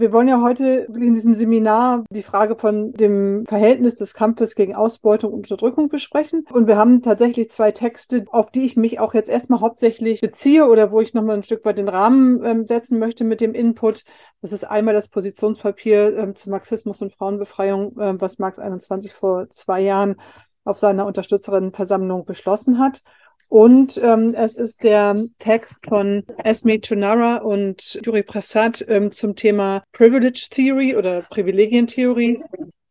Wir wollen ja heute in diesem Seminar die Frage von dem Verhältnis des Kampfes gegen Ausbeutung und Unterdrückung besprechen. Und wir haben tatsächlich zwei Texte, auf die ich mich auch jetzt erstmal hauptsächlich beziehe oder wo ich nochmal ein Stück weit den Rahmen ähm, setzen möchte mit dem Input. Das ist einmal das Positionspapier ähm, zu Marxismus und Frauenbefreiung, äh, was Marx 21 vor zwei Jahren auf seiner Unterstützerinnenversammlung beschlossen hat. Und ähm, es ist der Text von Esme Chunara und Yuri Prasad ähm, zum Thema Privilege Theory oder Privilegientheorie.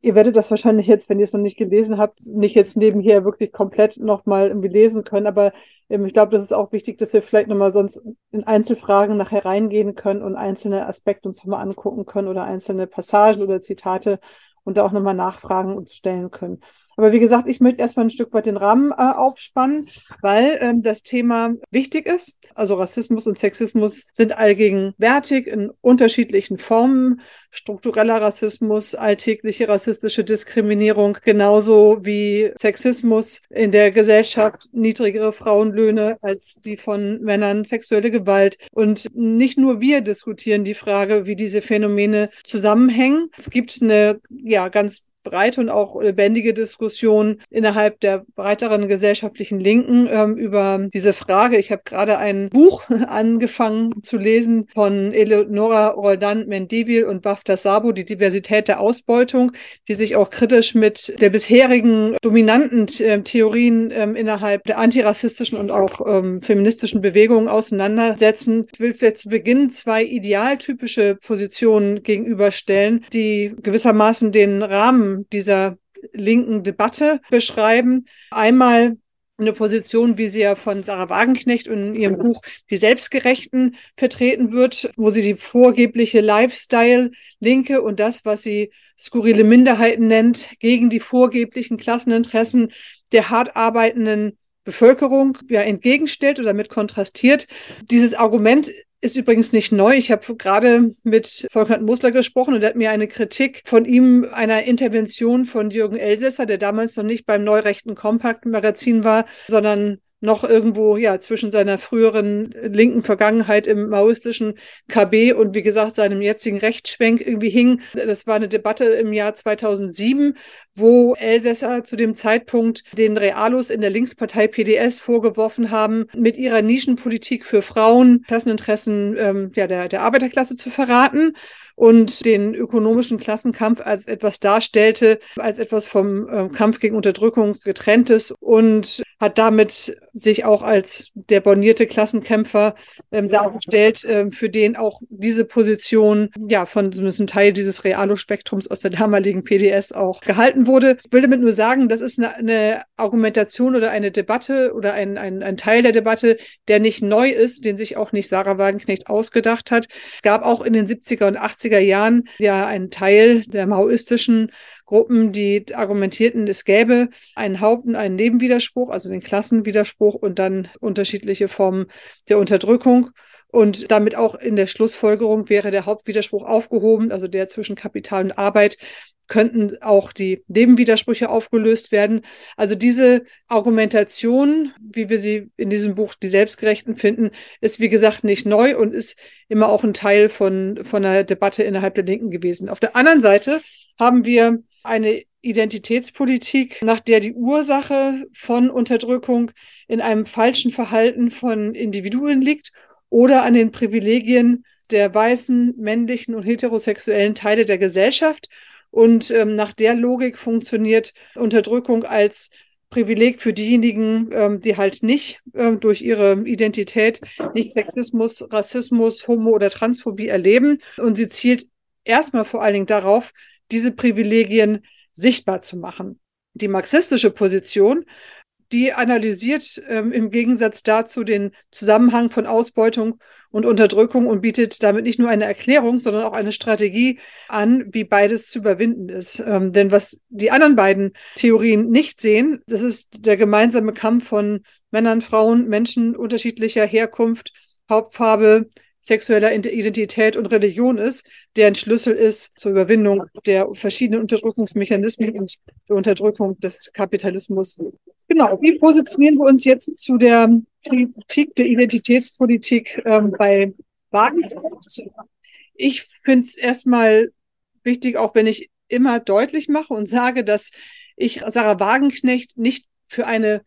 Ihr werdet das wahrscheinlich jetzt, wenn ihr es noch nicht gelesen habt, nicht jetzt nebenher wirklich komplett nochmal irgendwie lesen können. Aber ähm, ich glaube, das ist auch wichtig, dass wir vielleicht nochmal sonst in Einzelfragen nachher reingehen können und einzelne Aspekte uns nochmal angucken können oder einzelne Passagen oder Zitate und da auch nochmal Nachfragen uns stellen können. Aber wie gesagt, ich möchte erstmal ein Stück weit den Rahmen äh, aufspannen, weil ähm, das Thema wichtig ist. Also Rassismus und Sexismus sind allgegenwärtig in unterschiedlichen Formen. Struktureller Rassismus, alltägliche rassistische Diskriminierung, genauso wie Sexismus in der Gesellschaft, niedrigere Frauenlöhne als die von Männern, sexuelle Gewalt. Und nicht nur wir diskutieren die Frage, wie diese Phänomene zusammenhängen. Es gibt eine ja ganz breite und auch lebendige Diskussion innerhalb der breiteren gesellschaftlichen Linken ähm, über diese Frage. Ich habe gerade ein Buch angefangen zu lesen von Eleonora Roldan Mendivil und Bafta Sabo, die Diversität der Ausbeutung, die sich auch kritisch mit der bisherigen dominanten äh, Theorien ähm, innerhalb der antirassistischen und auch ähm, feministischen Bewegungen auseinandersetzen. Ich will vielleicht zu Beginn zwei idealtypische Positionen gegenüberstellen, die gewissermaßen den Rahmen dieser linken Debatte beschreiben. Einmal eine Position, wie sie ja von Sarah Wagenknecht in ihrem Buch Die Selbstgerechten vertreten wird, wo sie die vorgebliche Lifestyle-Linke und das, was sie skurrile Minderheiten nennt, gegen die vorgeblichen Klasseninteressen der hart arbeitenden Bevölkerung ja entgegenstellt oder damit kontrastiert. Dieses Argument ist übrigens nicht neu. Ich habe gerade mit Volkert Musler gesprochen und er hat mir eine Kritik von ihm einer Intervention von Jürgen Elsässer, der damals noch nicht beim Neurechten Kompakt Magazin war, sondern noch irgendwo ja zwischen seiner früheren linken Vergangenheit im maoistischen KB und wie gesagt seinem jetzigen Rechtsschwenk irgendwie hing. Das war eine Debatte im Jahr 2007, wo Elsässer zu dem Zeitpunkt den Realos in der Linkspartei PDS vorgeworfen haben, mit ihrer Nischenpolitik für Frauen Klasseninteressen ähm, ja, der, der Arbeiterklasse zu verraten und den ökonomischen Klassenkampf als etwas darstellte, als etwas vom äh, Kampf gegen Unterdrückung getrenntes und hat damit sich auch als der bornierte Klassenkämpfer ähm, dargestellt, äh, für den auch diese Position ja von so einem Teil dieses Realo-Spektrums aus der damaligen PDS auch gehalten wurde. Ich will damit nur sagen, das ist eine, eine Argumentation oder eine Debatte oder ein, ein, ein Teil der Debatte, der nicht neu ist, den sich auch nicht Sarah Wagenknecht ausgedacht hat. Es gab auch in den 70er und 80er Jahren ja einen Teil der maoistischen Gruppen, die argumentierten, es gäbe einen Haupt- und einen Nebenwiderspruch, also den Klassenwiderspruch und dann unterschiedliche Formen der Unterdrückung. Und damit auch in der Schlussfolgerung wäre der Hauptwiderspruch aufgehoben, also der zwischen Kapital und Arbeit, könnten auch die Nebenwidersprüche aufgelöst werden. Also diese Argumentation, wie wir sie in diesem Buch die Selbstgerechten finden, ist wie gesagt nicht neu und ist immer auch ein Teil von, von einer Debatte innerhalb der Linken gewesen. Auf der anderen Seite haben wir eine Identitätspolitik, nach der die Ursache von Unterdrückung in einem falschen Verhalten von Individuen liegt oder an den Privilegien der weißen, männlichen und heterosexuellen Teile der Gesellschaft. Und ähm, nach der Logik funktioniert Unterdrückung als Privileg für diejenigen, ähm, die halt nicht ähm, durch ihre Identität nicht Sexismus, Rassismus, Homo- oder Transphobie erleben. Und sie zielt erstmal vor allen Dingen darauf, diese Privilegien sichtbar zu machen. Die marxistische Position, die analysiert ähm, im Gegensatz dazu den Zusammenhang von Ausbeutung und Unterdrückung und bietet damit nicht nur eine Erklärung, sondern auch eine Strategie an, wie beides zu überwinden ist. Ähm, denn was die anderen beiden Theorien nicht sehen, das ist der gemeinsame Kampf von Männern, Frauen, Menschen unterschiedlicher Herkunft, Hauptfarbe, sexueller Identität und Religion ist, der ein Schlüssel ist zur Überwindung der verschiedenen Unterdrückungsmechanismen und der Unterdrückung des Kapitalismus. Genau, wie positionieren wir uns jetzt zu der Kritik der Identitätspolitik ähm, bei Wagenknecht? Ich finde es erstmal wichtig, auch wenn ich immer deutlich mache und sage, dass ich Sarah Wagenknecht nicht für eine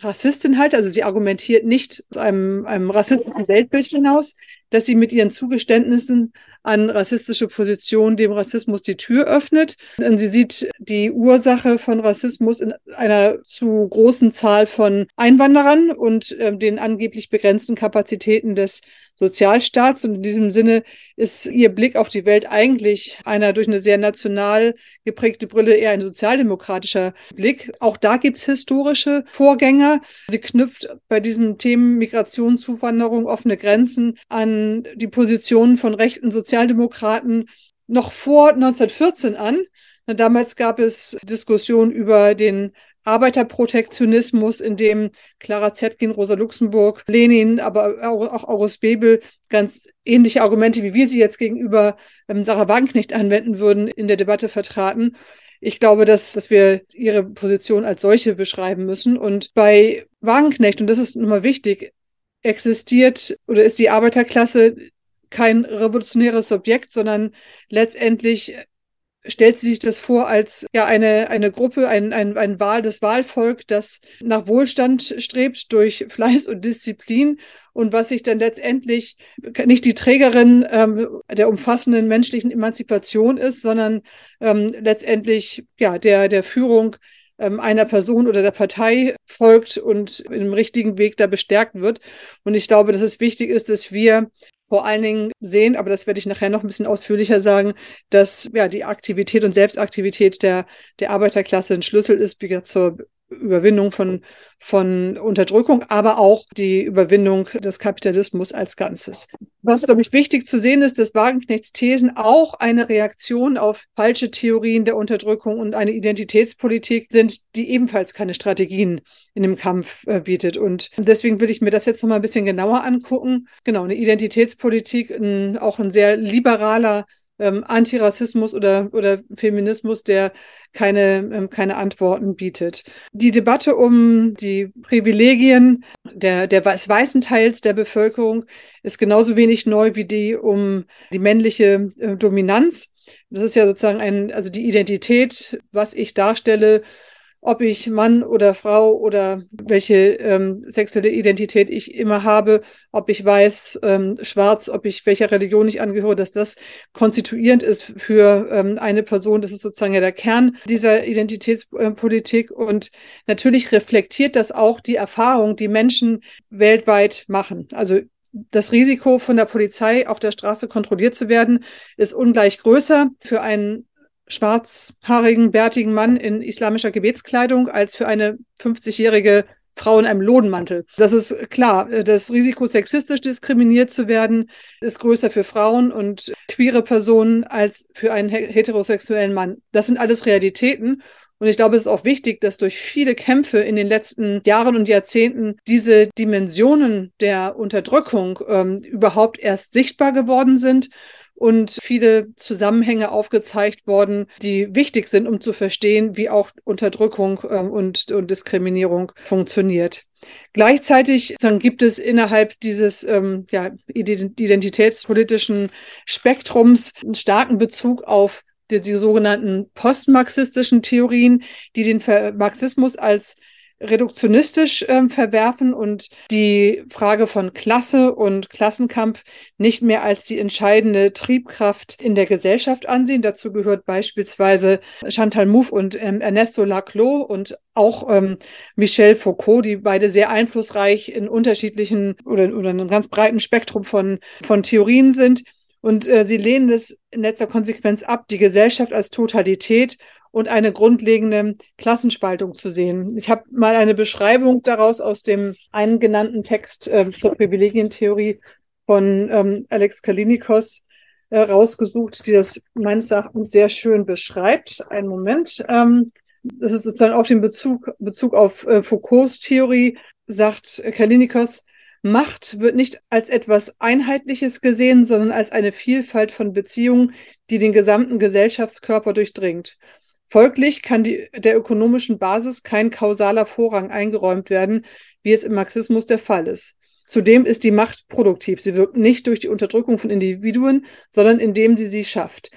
Rassistin halte. Also sie argumentiert nicht aus einem, einem rassistischen Weltbild hinaus, dass sie mit ihren Zugeständnissen an rassistische Positionen dem Rassismus die Tür öffnet. Und sie sieht die Ursache von Rassismus in einer zu großen Zahl von Einwanderern und äh, den angeblich begrenzten Kapazitäten des Sozialstaats. Und in diesem Sinne ist ihr Blick auf die Welt eigentlich einer durch eine sehr national geprägte Brille eher ein sozialdemokratischer Blick. Auch da gibt es historische Vorgänger. Sie knüpft bei diesen Themen Migration, Zuwanderung, offene Grenzen an die Positionen von rechten Sozialdemokraten noch vor 1914 an. Damals gab es Diskussionen über den Arbeiterprotektionismus, in dem Clara Zetkin, Rosa Luxemburg, Lenin, aber auch August Bebel ganz ähnliche Argumente, wie wir sie jetzt gegenüber ähm, Sarah Wagenknecht anwenden würden, in der Debatte vertraten. Ich glaube, dass, dass wir ihre Position als solche beschreiben müssen. Und bei Wagenknecht, und das ist nochmal wichtig, existiert oder ist die Arbeiterklasse kein revolutionäres Subjekt, sondern letztendlich stellt sie sich das vor als ja eine, eine Gruppe, ein, ein, ein Wahl, das Wahlvolk, das nach Wohlstand strebt durch Fleiß und Disziplin und was sich dann letztendlich nicht die Trägerin ähm, der umfassenden menschlichen Emanzipation ist, sondern ähm, letztendlich ja der, der Führung einer Person oder der Partei folgt und im richtigen Weg da bestärkt wird. Und ich glaube, dass es wichtig ist, dass wir vor allen Dingen sehen, aber das werde ich nachher noch ein bisschen ausführlicher sagen, dass ja die Aktivität und Selbstaktivität der, der Arbeiterklasse ein Schlüssel ist, wie zur Überwindung von, von Unterdrückung, aber auch die Überwindung des Kapitalismus als Ganzes. Was, glaube ich, wichtig zu sehen ist, dass Wagenknechts Thesen auch eine Reaktion auf falsche Theorien der Unterdrückung und eine Identitätspolitik sind, die ebenfalls keine Strategien in dem Kampf äh, bietet. Und deswegen will ich mir das jetzt noch mal ein bisschen genauer angucken. Genau, eine Identitätspolitik, ein, auch ein sehr liberaler ähm, Antirassismus oder, oder Feminismus, der keine, ähm, keine Antworten bietet. Die Debatte um die Privilegien der, der, des weißen Teils der Bevölkerung ist genauso wenig neu wie die um die männliche äh, Dominanz. Das ist ja sozusagen ein, also die Identität, was ich darstelle, ob ich Mann oder Frau oder welche ähm, sexuelle Identität ich immer habe, ob ich weiß, ähm, schwarz, ob ich welcher Religion ich angehöre, dass das konstituierend ist für ähm, eine Person. Das ist sozusagen ja der Kern dieser Identitätspolitik. Und natürlich reflektiert das auch die Erfahrung, die Menschen weltweit machen. Also das Risiko von der Polizei auf der Straße kontrolliert zu werden, ist ungleich größer für einen schwarzhaarigen, bärtigen Mann in islamischer Gebetskleidung als für eine 50-jährige Frau in einem Lodenmantel. Das ist klar. Das Risiko, sexistisch diskriminiert zu werden, ist größer für Frauen und queere Personen als für einen heterosexuellen Mann. Das sind alles Realitäten. Und ich glaube, es ist auch wichtig, dass durch viele Kämpfe in den letzten Jahren und Jahrzehnten diese Dimensionen der Unterdrückung ähm, überhaupt erst sichtbar geworden sind und viele Zusammenhänge aufgezeigt worden, die wichtig sind, um zu verstehen, wie auch Unterdrückung ähm, und, und Diskriminierung funktioniert. Gleichzeitig dann gibt es innerhalb dieses ähm, ja, identitätspolitischen Spektrums einen starken Bezug auf die, die sogenannten postmarxistischen Theorien, die den Marxismus als reduktionistisch äh, verwerfen und die Frage von Klasse und Klassenkampf nicht mehr als die entscheidende Triebkraft in der Gesellschaft ansehen. Dazu gehört beispielsweise Chantal Mouffe und ähm, Ernesto Laclos und auch ähm, Michel Foucault, die beide sehr einflussreich in unterschiedlichen oder, oder einem ganz breiten Spektrum von, von Theorien sind. Und äh, sie lehnen es in letzter Konsequenz ab, die Gesellschaft als Totalität und eine grundlegende Klassenspaltung zu sehen. Ich habe mal eine Beschreibung daraus aus dem einen genannten Text äh, zur Privilegientheorie von ähm, Alex Kalinikos äh, rausgesucht, die das meines Erachtens sehr schön beschreibt. Einen Moment. Ähm, das ist sozusagen auf den Bezug, Bezug auf äh, Foucaults Theorie, sagt Kalinikos, Macht wird nicht als etwas Einheitliches gesehen, sondern als eine Vielfalt von Beziehungen, die den gesamten Gesellschaftskörper durchdringt. Folglich kann die, der ökonomischen Basis kein kausaler Vorrang eingeräumt werden, wie es im Marxismus der Fall ist. Zudem ist die Macht produktiv. Sie wirkt nicht durch die Unterdrückung von Individuen, sondern indem sie sie schafft.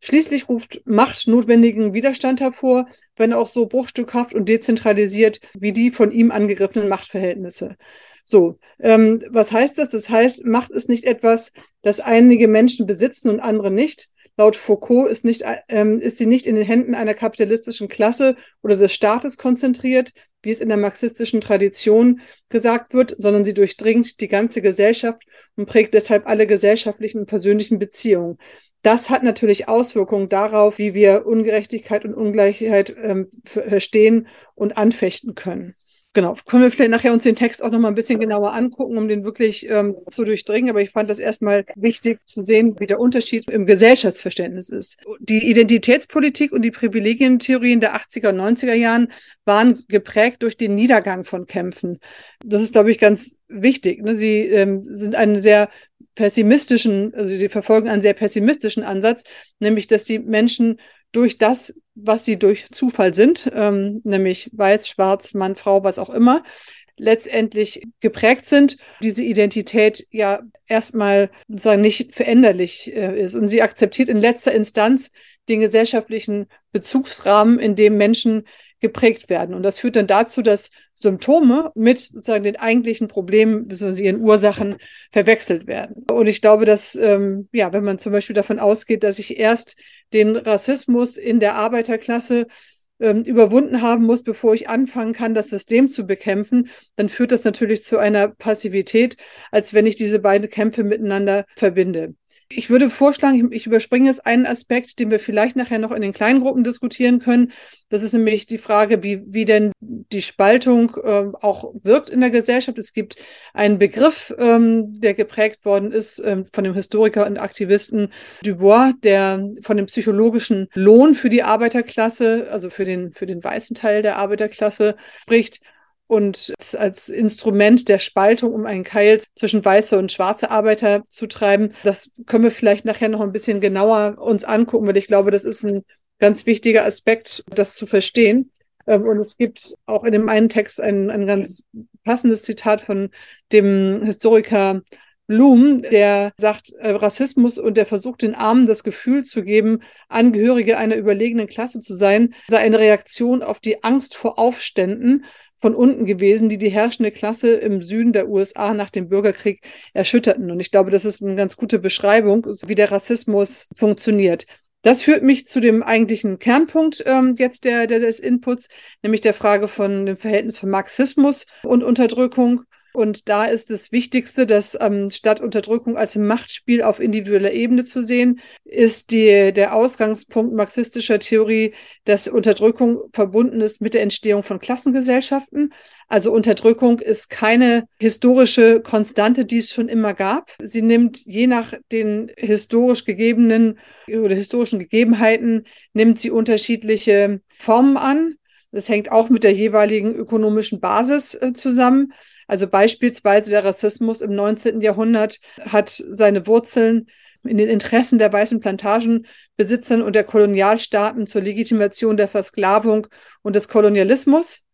Schließlich ruft Macht notwendigen Widerstand hervor, wenn auch so bruchstückhaft und dezentralisiert wie die von ihm angegriffenen Machtverhältnisse. So, ähm, was heißt das? Das heißt, Macht ist nicht etwas, das einige Menschen besitzen und andere nicht. Laut Foucault ist, nicht, ähm, ist sie nicht in den Händen einer kapitalistischen Klasse oder des Staates konzentriert, wie es in der marxistischen Tradition gesagt wird, sondern sie durchdringt die ganze Gesellschaft und prägt deshalb alle gesellschaftlichen und persönlichen Beziehungen. Das hat natürlich Auswirkungen darauf, wie wir Ungerechtigkeit und Ungleichheit ähm, verstehen und anfechten können. Genau, können wir vielleicht nachher uns den Text auch noch mal ein bisschen genauer angucken, um den wirklich ähm, zu durchdringen. Aber ich fand das erstmal wichtig zu sehen, wie der Unterschied im Gesellschaftsverständnis ist. Die Identitätspolitik und die Privilegientheorien der 80er und 90er Jahren waren geprägt durch den Niedergang von Kämpfen. Das ist, glaube ich, ganz wichtig. Ne? Sie ähm, sind einen sehr pessimistischen, also sie verfolgen einen sehr pessimistischen Ansatz, nämlich dass die Menschen durch das, was sie durch Zufall sind, ähm, nämlich weiß, schwarz, Mann, Frau, was auch immer, letztendlich geprägt sind, diese Identität ja erstmal sozusagen nicht veränderlich äh, ist. Und sie akzeptiert in letzter Instanz den gesellschaftlichen Bezugsrahmen, in dem Menschen geprägt werden. Und das führt dann dazu, dass Symptome mit sozusagen den eigentlichen Problemen bzw. ihren Ursachen verwechselt werden. Und ich glaube, dass, ähm, ja, wenn man zum Beispiel davon ausgeht, dass ich erst den Rassismus in der Arbeiterklasse ähm, überwunden haben muss, bevor ich anfangen kann, das System zu bekämpfen, dann führt das natürlich zu einer Passivität, als wenn ich diese beiden Kämpfe miteinander verbinde. Ich würde vorschlagen, ich überspringe jetzt einen Aspekt, den wir vielleicht nachher noch in den kleinen Gruppen diskutieren können. Das ist nämlich die Frage, wie, wie denn die Spaltung äh, auch wirkt in der Gesellschaft. Es gibt einen Begriff, ähm, der geprägt worden ist ähm, von dem Historiker und Aktivisten Dubois, der von dem psychologischen Lohn für die Arbeiterklasse, also für den, für den weißen Teil der Arbeiterklasse spricht und als Instrument der Spaltung, um einen Keil zwischen weiße und schwarze Arbeiter zu treiben. Das können wir vielleicht nachher noch ein bisschen genauer uns angucken, weil ich glaube, das ist ein ganz wichtiger Aspekt, das zu verstehen. Ähm, und es gibt auch in dem einen Text ein, ein ganz passendes Zitat von dem Historiker Blum, der sagt, äh, Rassismus und der versucht den Armen das Gefühl zu geben, Angehörige einer überlegenen Klasse zu sein, sei eine Reaktion auf die Angst vor Aufständen von unten gewesen, die die herrschende Klasse im Süden der USA nach dem Bürgerkrieg erschütterten. Und ich glaube, das ist eine ganz gute Beschreibung, wie der Rassismus funktioniert. Das führt mich zu dem eigentlichen Kernpunkt ähm, jetzt der, der, des Inputs, nämlich der Frage von dem Verhältnis von Marxismus und Unterdrückung. Und da ist das Wichtigste, dass ähm, statt Unterdrückung als Machtspiel auf individueller Ebene zu sehen, ist die, der Ausgangspunkt marxistischer Theorie, dass Unterdrückung verbunden ist mit der Entstehung von Klassengesellschaften. Also Unterdrückung ist keine historische Konstante, die es schon immer gab. Sie nimmt je nach den historisch gegebenen oder historischen Gegebenheiten, nimmt sie unterschiedliche Formen an. Das hängt auch mit der jeweiligen ökonomischen Basis äh, zusammen. Also beispielsweise der Rassismus im 19. Jahrhundert hat seine Wurzeln in den Interessen der weißen Plantagenbesitzern und der Kolonialstaaten zur Legitimation der Versklavung und des Kolonialismus.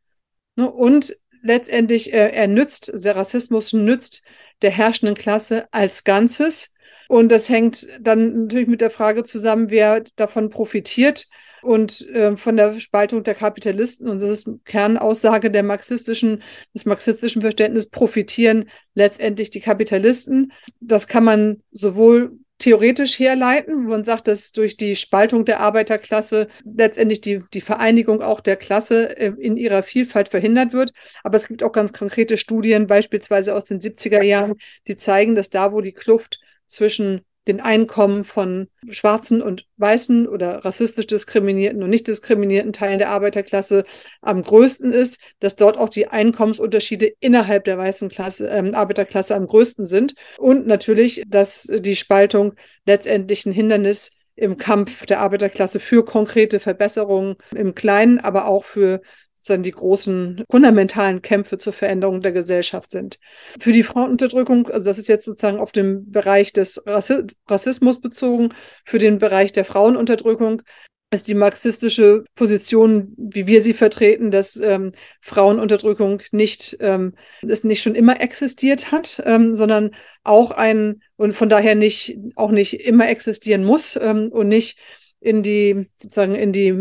Ne, und letztendlich, äh, er nützt, der Rassismus nützt der herrschenden Klasse als Ganzes. Und das hängt dann natürlich mit der Frage zusammen, wer davon profitiert und äh, von der Spaltung der Kapitalisten, und das ist Kernaussage der marxistischen, des marxistischen Verständnisses, profitieren letztendlich die Kapitalisten. Das kann man sowohl theoretisch herleiten, wo man sagt, dass durch die Spaltung der Arbeiterklasse letztendlich die, die Vereinigung auch der Klasse äh, in ihrer Vielfalt verhindert wird. Aber es gibt auch ganz konkrete Studien, beispielsweise aus den 70er Jahren, die zeigen, dass da, wo die Kluft zwischen den Einkommen von schwarzen und weißen oder rassistisch diskriminierten und nicht diskriminierten Teilen der Arbeiterklasse am größten ist, dass dort auch die Einkommensunterschiede innerhalb der weißen Klasse, äh, Arbeiterklasse am größten sind. Und natürlich, dass die Spaltung letztendlich ein Hindernis im Kampf der Arbeiterklasse für konkrete Verbesserungen im Kleinen, aber auch für dann die großen fundamentalen Kämpfe zur Veränderung der Gesellschaft sind. Für die Frauenunterdrückung, also das ist jetzt sozusagen auf den Bereich des Rassismus bezogen, für den Bereich der Frauenunterdrückung ist die marxistische Position, wie wir sie vertreten, dass ähm, Frauenunterdrückung nicht, ähm, es nicht schon immer existiert hat, ähm, sondern auch ein und von daher nicht auch nicht immer existieren muss ähm, und nicht in die sozusagen in die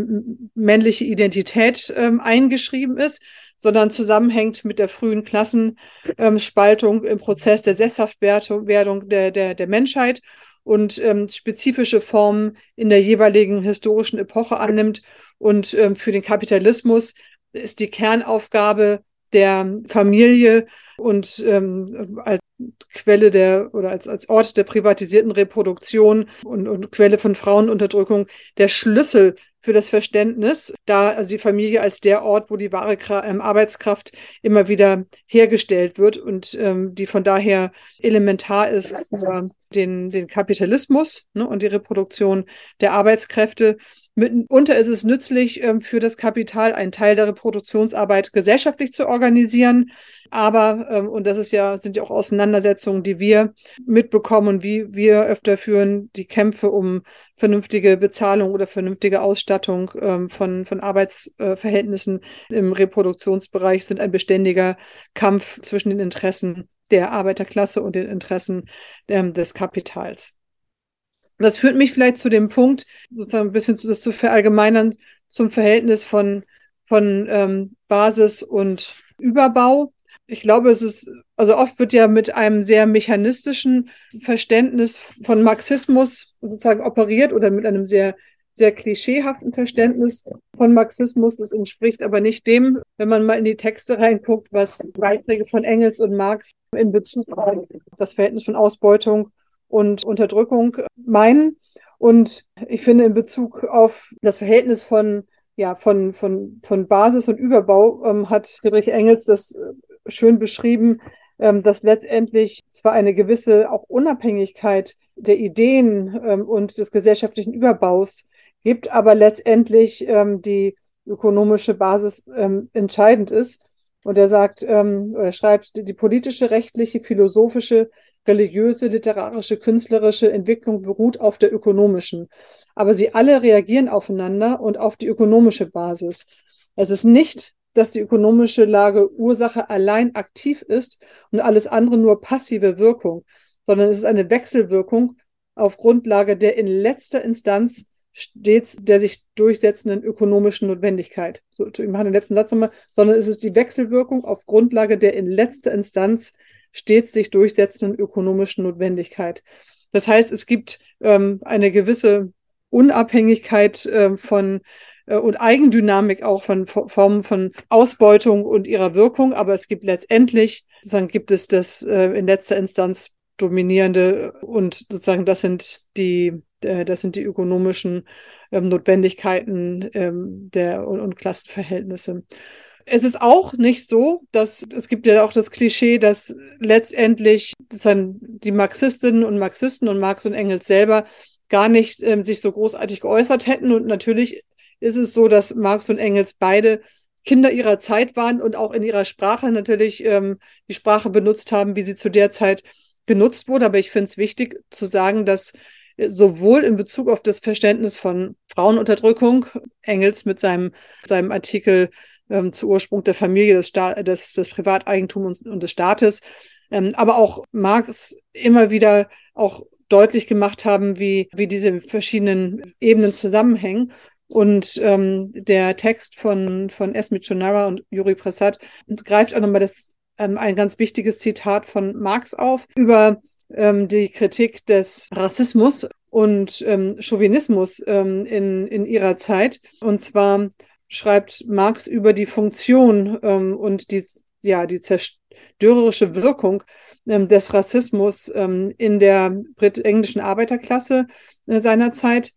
männliche Identität ähm, eingeschrieben ist, sondern zusammenhängt mit der frühen Klassenspaltung im Prozess der Sesshaftwerdung der, der, der Menschheit und ähm, spezifische Formen in der jeweiligen historischen Epoche annimmt. Und ähm, für den Kapitalismus ist die Kernaufgabe der Familie und ähm, als Quelle der oder als, als Ort der privatisierten Reproduktion und, und Quelle von Frauenunterdrückung der Schlüssel für das Verständnis, da also die Familie als der Ort, wo die wahre ähm, Arbeitskraft immer wieder hergestellt wird und ähm, die von daher elementar ist für den, den Kapitalismus ne, und die Reproduktion der Arbeitskräfte. Mitunter ist es nützlich ähm, für das Kapital, einen Teil der Reproduktionsarbeit gesellschaftlich zu organisieren. Aber, ähm, und das ist ja, sind ja auch Auseinandersetzungen, die wir mitbekommen, wie wir öfter führen, die Kämpfe um vernünftige Bezahlung oder vernünftige Ausstattung ähm, von, von Arbeitsverhältnissen im Reproduktionsbereich sind ein beständiger Kampf zwischen den Interessen der Arbeiterklasse und den Interessen ähm, des Kapitals. Das führt mich vielleicht zu dem Punkt, sozusagen ein bisschen zu, das zu verallgemeinern, zum Verhältnis von, von ähm, Basis und Überbau ich glaube, es ist, also oft wird ja mit einem sehr mechanistischen Verständnis von Marxismus sozusagen operiert oder mit einem sehr, sehr klischeehaften Verständnis von Marxismus. Das entspricht aber nicht dem, wenn man mal in die Texte reinguckt, was Beiträge von Engels und Marx in Bezug auf das Verhältnis von Ausbeutung und Unterdrückung meinen. Und ich finde in Bezug auf das Verhältnis von ja, von, von, von Basis und Überbau ähm, hat Friedrich Engels das schön beschrieben, ähm, dass letztendlich zwar eine gewisse auch Unabhängigkeit der Ideen ähm, und des gesellschaftlichen Überbaus gibt, aber letztendlich ähm, die ökonomische Basis entscheidend ist. Und er sagt, ähm, er schreibt, die politische, rechtliche, philosophische, religiöse, literarische, künstlerische Entwicklung beruht auf der ökonomischen. Aber sie alle reagieren aufeinander und auf die ökonomische Basis. Es ist nicht dass die ökonomische Lage Ursache allein aktiv ist und alles andere nur passive Wirkung, sondern es ist eine Wechselwirkung auf Grundlage der in letzter Instanz stets der sich durchsetzenden ökonomischen Notwendigkeit. So, ich mache den letzten Satz nochmal, sondern es ist die Wechselwirkung auf Grundlage der in letzter Instanz stets sich durchsetzenden ökonomischen Notwendigkeit. Das heißt, es gibt ähm, eine gewisse Unabhängigkeit äh, von äh, und Eigendynamik auch von Formen von Ausbeutung und ihrer Wirkung. Aber es gibt letztendlich, sozusagen gibt es das äh, in letzter Instanz dominierende und sozusagen das sind die, äh, das sind die ökonomischen ähm, Notwendigkeiten ähm, der und, Klassenverhältnisse. Es ist auch nicht so, dass es gibt ja auch das Klischee, dass letztendlich die Marxistinnen und Marxisten und Marx und Engels selber gar nicht ähm, sich so großartig geäußert hätten. Und natürlich ist es so, dass Marx und Engels beide Kinder ihrer Zeit waren und auch in ihrer Sprache natürlich ähm, die Sprache benutzt haben, wie sie zu der Zeit genutzt wurde. Aber ich finde es wichtig zu sagen, dass sowohl in Bezug auf das Verständnis von Frauenunterdrückung, Engels mit seinem, seinem Artikel ähm, zu Ursprung der Familie, des, Sta des, des Privateigentums und, und des Staates, ähm, aber auch Marx immer wieder auch deutlich gemacht haben, wie, wie diese verschiedenen Ebenen zusammenhängen. Und ähm, der Text von, von Esme Chonara und Juri Prasad greift auch nochmal das, ähm, ein ganz wichtiges Zitat von Marx auf über ähm, die Kritik des Rassismus und ähm, Chauvinismus ähm, in, in ihrer Zeit. Und zwar schreibt Marx über die Funktion ähm, und die, ja, die zerstörerische Wirkung ähm, des Rassismus ähm, in der brit-englischen Arbeiterklasse äh, seiner Zeit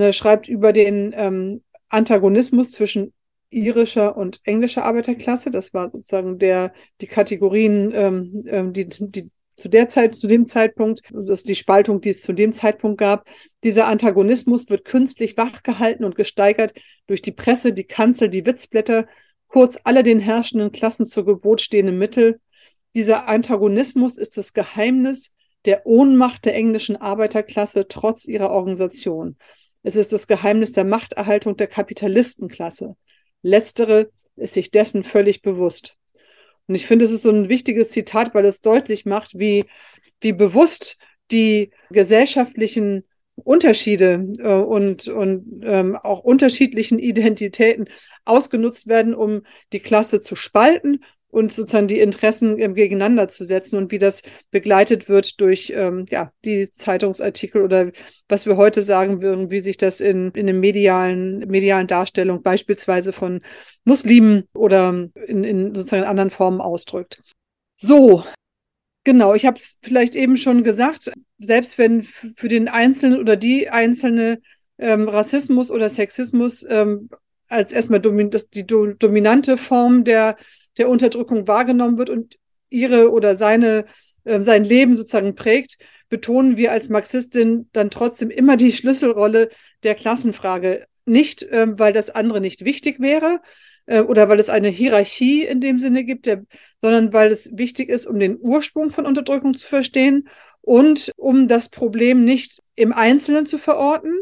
ne, schreibt über den ähm, Antagonismus zwischen irischer und englischer Arbeiterklasse. Das war sozusagen der, die Kategorien, ähm, ähm, die, die zu der Zeit, zu dem Zeitpunkt, das ist die Spaltung, die es zu dem Zeitpunkt gab. Dieser Antagonismus wird künstlich wachgehalten und gesteigert durch die Presse, die Kanzel, die Witzblätter, kurz alle den herrschenden Klassen zur Gebot stehenden Mittel. Dieser Antagonismus ist das Geheimnis der Ohnmacht der englischen Arbeiterklasse trotz ihrer Organisation. Es ist das Geheimnis der Machterhaltung der Kapitalistenklasse. Letztere ist sich dessen völlig bewusst. Und ich finde, es ist so ein wichtiges Zitat, weil es deutlich macht, wie, wie bewusst die gesellschaftlichen Unterschiede äh, und, und ähm, auch unterschiedlichen Identitäten ausgenutzt werden, um die Klasse zu spalten und sozusagen die Interessen ähm, gegeneinander zu setzen und wie das begleitet wird durch ähm, ja, die Zeitungsartikel oder was wir heute sagen würden, wie sich das in, in den medialen, medialen Darstellung beispielsweise von Muslimen oder in, in sozusagen anderen Formen ausdrückt. So, Genau, ich habe es vielleicht eben schon gesagt, selbst wenn für den Einzelnen oder die einzelne ähm, Rassismus oder Sexismus ähm, als erstmal domin das, die do dominante Form der, der Unterdrückung wahrgenommen wird und ihre oder seine, äh, sein Leben sozusagen prägt, betonen wir als Marxistin dann trotzdem immer die Schlüsselrolle der Klassenfrage. Nicht, ähm, weil das andere nicht wichtig wäre, äh, oder weil es eine Hierarchie in dem Sinne gibt, der, sondern weil es wichtig ist, um den Ursprung von Unterdrückung zu verstehen und um das Problem nicht im Einzelnen zu verorten,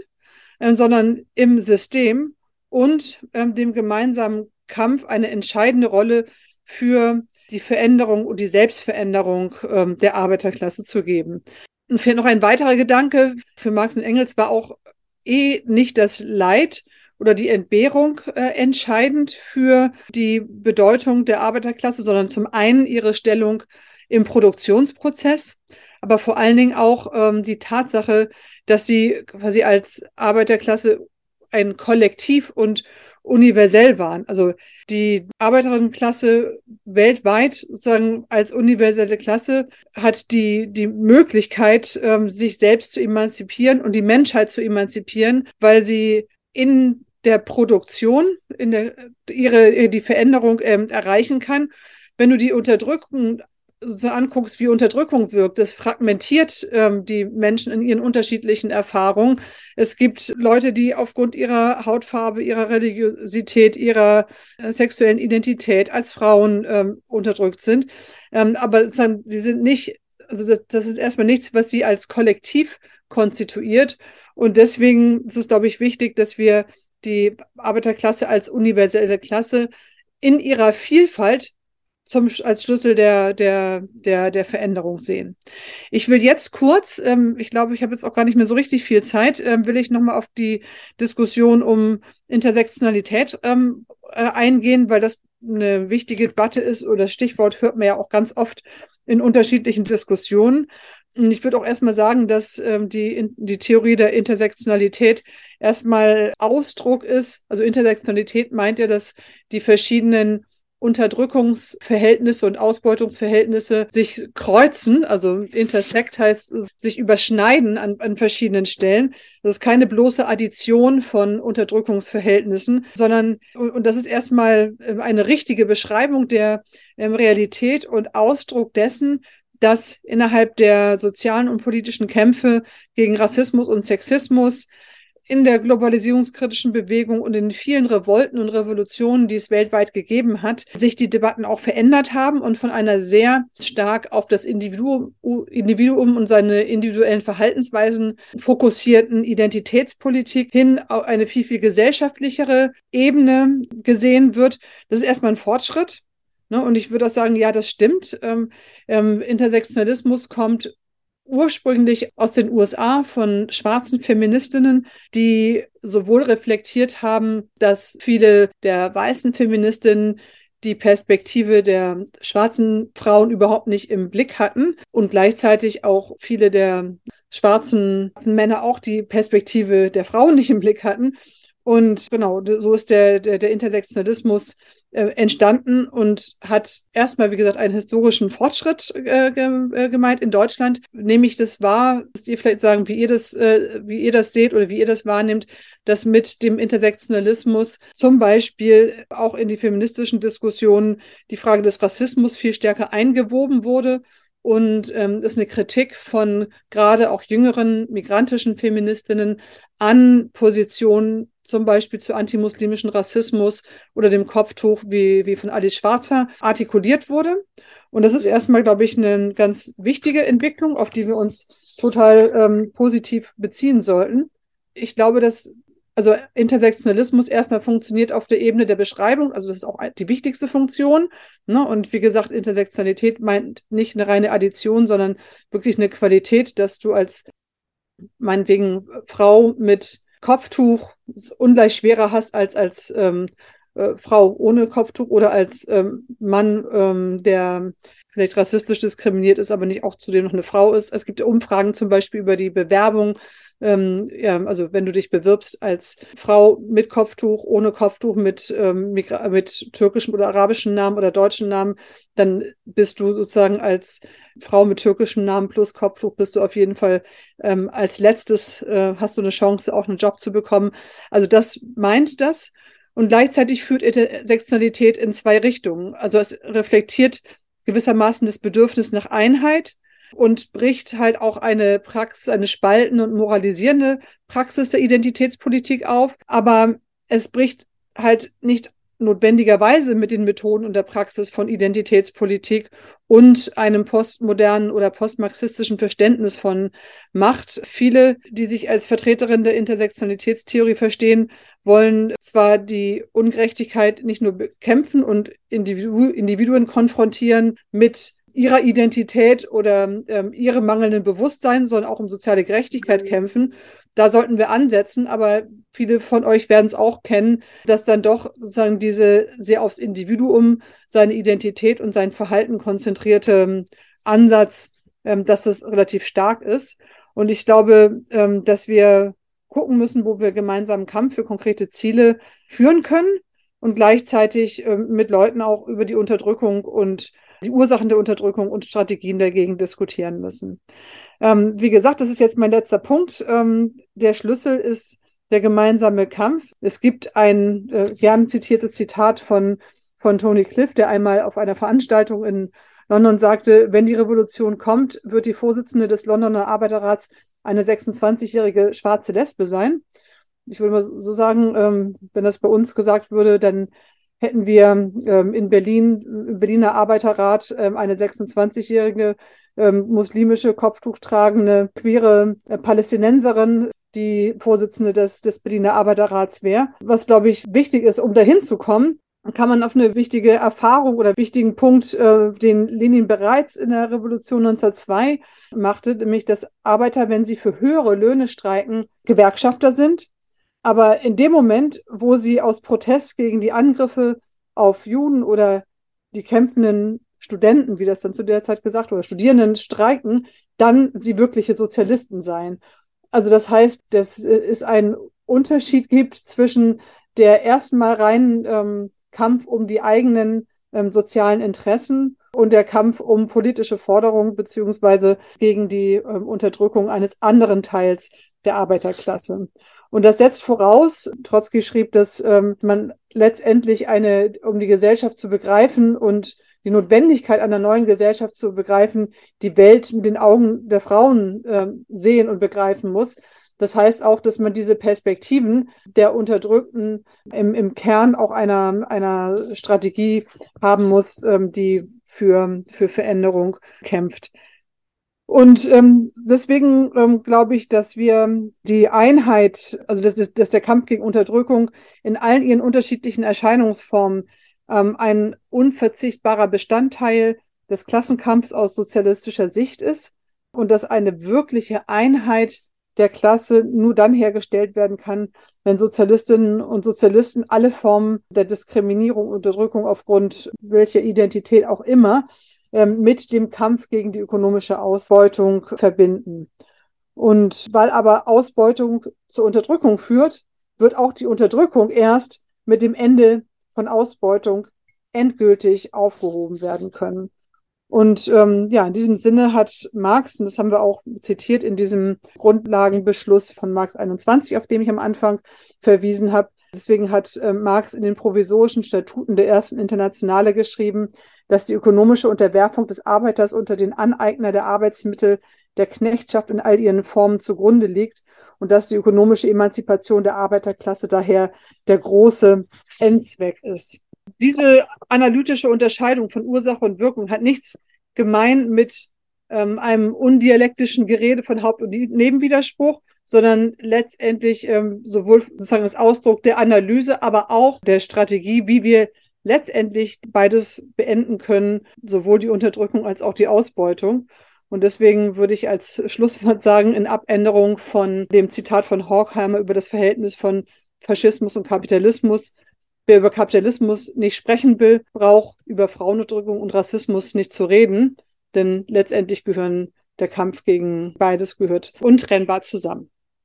äh, sondern im System und äh, dem gemeinsamen Kampf eine entscheidende Rolle für die Veränderung und die Selbstveränderung äh, der Arbeiterklasse zu geben. Und fehlt noch ein weiterer Gedanke. Für Marx und Engels war auch eh nicht das Leid oder die Entbehrung äh, entscheidend für die Bedeutung der Arbeiterklasse, sondern zum einen ihre Stellung im Produktionsprozess, aber vor allen Dingen auch ähm, die Tatsache, dass sie quasi als Arbeiterklasse ein Kollektiv und universell waren. Also die Arbeiterinnenklasse weltweit sozusagen als universelle Klasse hat die, die Möglichkeit, ähm, sich selbst zu emanzipieren und die Menschheit zu emanzipieren, weil sie in der Produktion, in der, ihre, die Veränderung ähm, erreichen kann. Wenn du die Unterdrückung so anguckst, wie Unterdrückung wirkt, das fragmentiert ähm, die Menschen in ihren unterschiedlichen Erfahrungen. Es gibt Leute, die aufgrund ihrer Hautfarbe, ihrer Religiosität, ihrer äh, sexuellen Identität als Frauen ähm, unterdrückt sind. Ähm, aber sie sind nicht, also das, das ist erstmal nichts, was sie als Kollektiv konstituiert. Und deswegen ist es, glaube ich, wichtig, dass wir die Arbeiterklasse als universelle Klasse in ihrer Vielfalt zum, als Schlüssel der, der, der, der Veränderung sehen. Ich will jetzt kurz, ähm, ich glaube, ich habe jetzt auch gar nicht mehr so richtig viel Zeit, ähm, will ich nochmal auf die Diskussion um Intersektionalität ähm, äh, eingehen, weil das eine wichtige Debatte ist oder Stichwort hört man ja auch ganz oft in unterschiedlichen Diskussionen. Und ich würde auch erstmal sagen, dass ähm, die, die Theorie der Intersektionalität erstmal Ausdruck ist. Also Intersektionalität meint ja, dass die verschiedenen Unterdrückungsverhältnisse und Ausbeutungsverhältnisse sich kreuzen. Also intersect heißt sich überschneiden an, an verschiedenen Stellen. Das ist keine bloße Addition von Unterdrückungsverhältnissen, sondern, und, und das ist erstmal ähm, eine richtige Beschreibung der ähm, Realität und Ausdruck dessen, dass innerhalb der sozialen und politischen Kämpfe gegen Rassismus und Sexismus in der globalisierungskritischen Bewegung und in vielen Revolten und Revolutionen, die es weltweit gegeben hat, sich die Debatten auch verändert haben und von einer sehr stark auf das Individuum, und seine individuellen Verhaltensweisen fokussierten Identitätspolitik hin auf eine viel, viel gesellschaftlichere Ebene gesehen wird. Das ist erstmal ein Fortschritt. Ne? Und ich würde auch sagen, ja, das stimmt. Ähm, ähm, Intersektionalismus kommt ursprünglich aus den USA von schwarzen Feministinnen, die sowohl reflektiert haben, dass viele der weißen Feministinnen die Perspektive der schwarzen Frauen überhaupt nicht im Blick hatten und gleichzeitig auch viele der schwarzen Männer auch die Perspektive der Frauen nicht im Blick hatten. Und genau, so ist der, der, der Intersektionalismus entstanden und hat erstmal, wie gesagt, einen historischen Fortschritt äh, äh, gemeint in Deutschland. Nämlich das war, müsst ihr vielleicht sagen, wie ihr das, äh, wie ihr das seht oder wie ihr das wahrnehmt, dass mit dem Intersektionalismus zum Beispiel auch in die feministischen Diskussionen die Frage des Rassismus viel stärker eingewoben wurde und ähm, ist eine Kritik von gerade auch jüngeren migrantischen Feministinnen an Positionen zum Beispiel zu antimuslimischen Rassismus oder dem Kopftuch, wie, wie von Alice Schwarzer artikuliert wurde. Und das ist erstmal, glaube ich, eine ganz wichtige Entwicklung, auf die wir uns total ähm, positiv beziehen sollten. ich glaube, dass also Intersektionalismus erstmal funktioniert auf der Ebene der Beschreibung, also das ist auch die wichtigste Funktion. Ne? Und wie gesagt, Intersektionalität meint nicht eine reine Addition, sondern wirklich eine Qualität, dass du als meinetwegen Frau mit Kopftuch ungleich schwerer hast als als ähm, äh, Frau ohne Kopftuch oder als ähm, Mann, ähm, der vielleicht rassistisch diskriminiert ist, aber nicht auch zudem noch eine Frau ist. Es gibt Umfragen zum Beispiel über die Bewerbung ähm, ja, also wenn du dich bewirbst als Frau mit Kopftuch, ohne Kopftuch, mit, ähm, mit türkischem oder arabischem Namen oder deutschen Namen, dann bist du sozusagen als Frau mit türkischem Namen plus Kopftuch bist du auf jeden Fall ähm, als letztes äh, hast du eine Chance, auch einen Job zu bekommen. Also das meint das. Und gleichzeitig führt Intersektionalität in zwei Richtungen. Also es reflektiert gewissermaßen das Bedürfnis nach Einheit und bricht halt auch eine Praxis, eine spaltende und moralisierende Praxis der Identitätspolitik auf. Aber es bricht halt nicht notwendigerweise mit den Methoden und der Praxis von Identitätspolitik und einem postmodernen oder postmarxistischen Verständnis von Macht. Viele, die sich als Vertreterin der Intersektionalitätstheorie verstehen, wollen zwar die Ungerechtigkeit nicht nur bekämpfen und Individu Individuen konfrontieren mit ihrer Identität oder ähm, ihrem mangelnden Bewusstsein, sondern auch um soziale Gerechtigkeit mhm. kämpfen. Da sollten wir ansetzen, aber viele von euch werden es auch kennen, dass dann doch sozusagen diese sehr aufs Individuum, seine Identität und sein Verhalten konzentrierte ähm, Ansatz, ähm, dass es relativ stark ist. Und ich glaube, ähm, dass wir gucken müssen, wo wir gemeinsam Kampf für konkrete Ziele führen können und gleichzeitig ähm, mit Leuten auch über die Unterdrückung und die Ursachen der Unterdrückung und Strategien dagegen diskutieren müssen. Ähm, wie gesagt, das ist jetzt mein letzter Punkt. Ähm, der Schlüssel ist der gemeinsame Kampf. Es gibt ein äh, gern zitiertes Zitat von, von Tony Cliff, der einmal auf einer Veranstaltung in London sagte, wenn die Revolution kommt, wird die Vorsitzende des Londoner Arbeiterrats eine 26-jährige schwarze Lesbe sein. Ich würde mal so sagen, ähm, wenn das bei uns gesagt würde, dann hätten wir ähm, in Berlin, im Berliner Arbeiterrat, ähm, eine 26-jährige ähm, muslimische Kopftuch tragende queere äh, Palästinenserin, die Vorsitzende des, des Berliner Arbeiterrats wäre. Was, glaube ich, wichtig ist, um dahin zu kommen, kann man auf eine wichtige Erfahrung oder wichtigen Punkt, äh, den Lenin bereits in der Revolution 1902 machte, nämlich dass Arbeiter, wenn sie für höhere Löhne streiken, Gewerkschafter sind aber in dem Moment, wo sie aus Protest gegen die Angriffe auf Juden oder die kämpfenden Studenten, wie das dann zu der Zeit gesagt oder Studierenden streiken, dann sie wirkliche Sozialisten seien. Also das heißt, dass es einen Unterschied gibt zwischen der erstmal reinen ähm, Kampf um die eigenen ähm, sozialen Interessen und der Kampf um politische Forderungen beziehungsweise gegen die ähm, Unterdrückung eines anderen Teils der Arbeiterklasse. Und das setzt voraus, Trotzki schrieb, dass ähm, man letztendlich eine, um die Gesellschaft zu begreifen und die Notwendigkeit einer neuen Gesellschaft zu begreifen, die Welt mit den Augen der Frauen äh, sehen und begreifen muss. Das heißt auch, dass man diese Perspektiven der Unterdrückten im, im Kern auch einer, einer Strategie haben muss, ähm, die für, für Veränderung kämpft. Und ähm, deswegen ähm, glaube ich, dass wir die Einheit, also dass, dass der Kampf gegen Unterdrückung in allen ihren unterschiedlichen Erscheinungsformen ähm, ein unverzichtbarer Bestandteil des Klassenkampfs aus sozialistischer Sicht ist und dass eine wirkliche Einheit der Klasse nur dann hergestellt werden kann, wenn Sozialistinnen und Sozialisten alle Formen der Diskriminierung, Unterdrückung aufgrund welcher Identität auch immer mit dem Kampf gegen die ökonomische Ausbeutung verbinden. Und weil aber Ausbeutung zur Unterdrückung führt, wird auch die Unterdrückung erst mit dem Ende von Ausbeutung endgültig aufgehoben werden können. Und ähm, ja, in diesem Sinne hat Marx, und das haben wir auch zitiert in diesem Grundlagenbeschluss von Marx 21, auf dem ich am Anfang verwiesen habe, deswegen hat äh, Marx in den provisorischen Statuten der ersten Internationale geschrieben, dass die ökonomische Unterwerfung des Arbeiters unter den Aneigner der Arbeitsmittel der Knechtschaft in all ihren Formen zugrunde liegt und dass die ökonomische Emanzipation der Arbeiterklasse daher der große Endzweck ist. Diese analytische Unterscheidung von Ursache und Wirkung hat nichts gemein mit ähm, einem undialektischen Gerede von Haupt- und Nebenwiderspruch, sondern letztendlich ähm, sowohl sozusagen das Ausdruck der Analyse, aber auch der Strategie, wie wir letztendlich beides beenden können, sowohl die Unterdrückung als auch die Ausbeutung. Und deswegen würde ich als Schlusswort sagen, in Abänderung von dem Zitat von Horkheimer über das Verhältnis von Faschismus und Kapitalismus, wer über Kapitalismus nicht sprechen will, braucht über Frauenunterdrückung und Rassismus nicht zu reden, denn letztendlich gehören der Kampf gegen beides gehört untrennbar zusammen.